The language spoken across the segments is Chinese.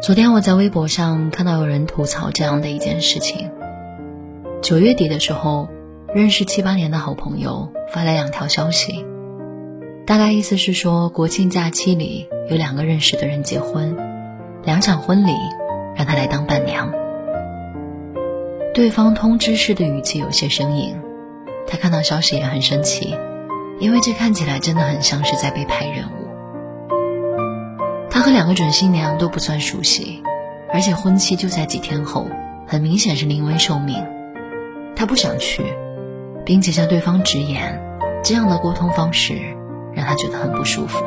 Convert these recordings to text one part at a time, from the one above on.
昨天我在微博上看到有人吐槽这样的一件事情：九月底的时候，认识七八年的好朋友发来两条消息，大概意思是说国庆假期里有两个认识的人结婚，两场婚礼让他来当伴娘。对方通知式的语气有些生硬，他看到消息也很生气，因为这看起来真的很像是在被派任务。他和两个准新娘都不算熟悉，而且婚期就在几天后，很明显是临危受命。他不想去，并且向对方直言，这样的沟通方式让他觉得很不舒服。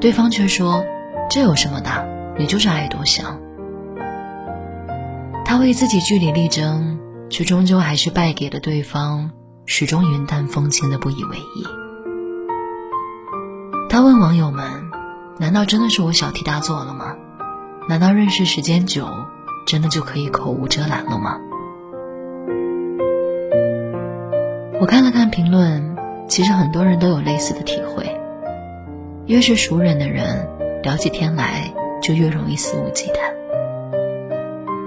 对方却说：“这有什么的？你就是爱多想。”他为自己据理力争，却终究还是败给了对方，始终云淡风轻的不以为意。他问网友们。难道真的是我小题大做了吗？难道认识时间久，真的就可以口无遮拦了吗？我看了看评论，其实很多人都有类似的体会。越是熟人的人，聊起天来就越容易肆无忌惮。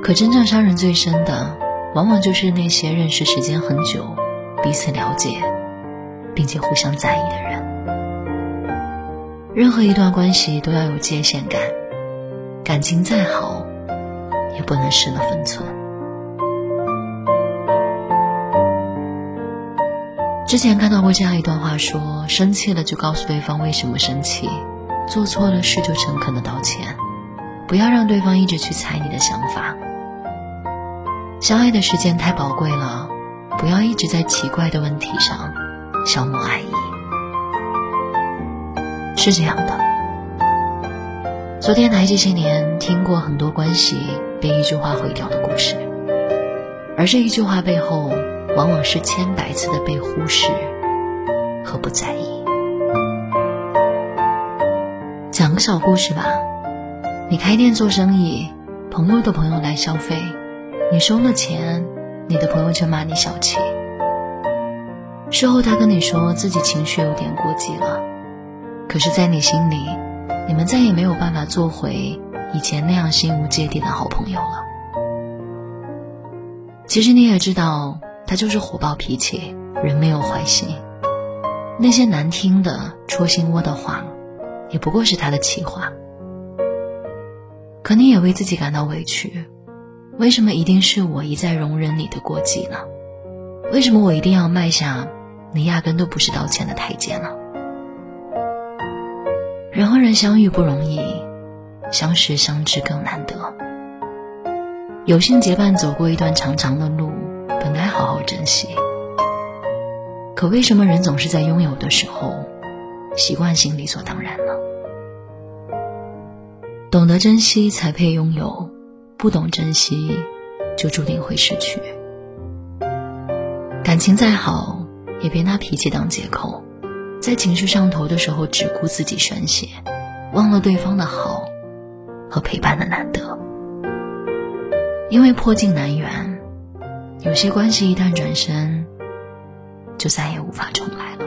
可真正伤人最深的，往往就是那些认识时间很久、彼此了解，并且互相在意的人。任何一段关系都要有界限感，感情再好，也不能失了分寸。之前看到过这样一段话，说生气了就告诉对方为什么生气，做错了事就诚恳的道歉，不要让对方一直去猜你的想法。相爱的时间太宝贵了，不要一直在奇怪的问题上消磨爱意。是这样的，昨天来这些年听过很多关系被一句话毁掉的故事，而这一句话背后，往往是千百次的被忽视和不在意。讲个小故事吧，你开店做生意，朋友的朋友来消费，你收了钱，你的朋友却骂你小气。事后他跟你说自己情绪有点过激了。可是，在你心里，你们再也没有办法做回以前那样心无芥蒂的好朋友了。其实你也知道，他就是火爆脾气，人没有坏心。那些难听的戳心窝的话，也不过是他的气话。可你也为自己感到委屈，为什么一定是我一再容忍你的过激呢？为什么我一定要迈下你压根都不是道歉的台阶呢？人和人相遇不容易，相识相知更难得。有幸结伴走过一段长长的路，本该好好珍惜。可为什么人总是在拥有的时候，习惯性理所当然呢？懂得珍惜才配拥有，不懂珍惜，就注定会失去。感情再好，也别拿脾气当借口。在情绪上头的时候，只顾自己宣泄，忘了对方的好和陪伴的难得。因为破镜难圆，有些关系一旦转身，就再也无法重来了。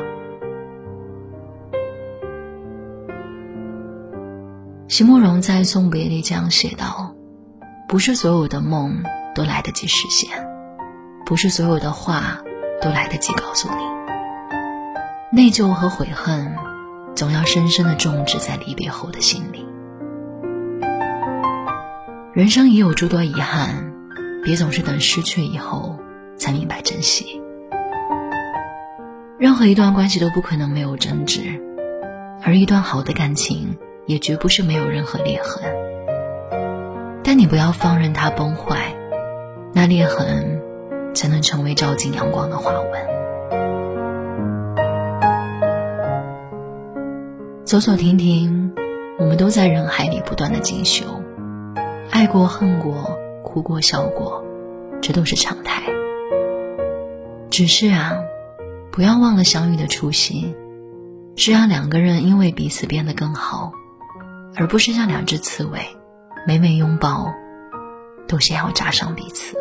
席慕容在《送别》里这样写道：“不是所有的梦都来得及实现，不是所有的话都来得及告诉你。”内疚和悔恨，总要深深的种植在离别后的心里。人生也有诸多遗憾，别总是等失去以后才明白珍惜。任何一段关系都不可能没有争执，而一段好的感情也绝不是没有任何裂痕。但你不要放任它崩坏，那裂痕才能成为照进阳光的花纹。走走停停，我们都在人海里不断的进修，爱过恨过，哭过笑过，这都是常态。只是啊，不要忘了相遇的初心，是让两个人因为彼此变得更好，而不是像两只刺猬，每每拥抱，都先要扎伤彼此。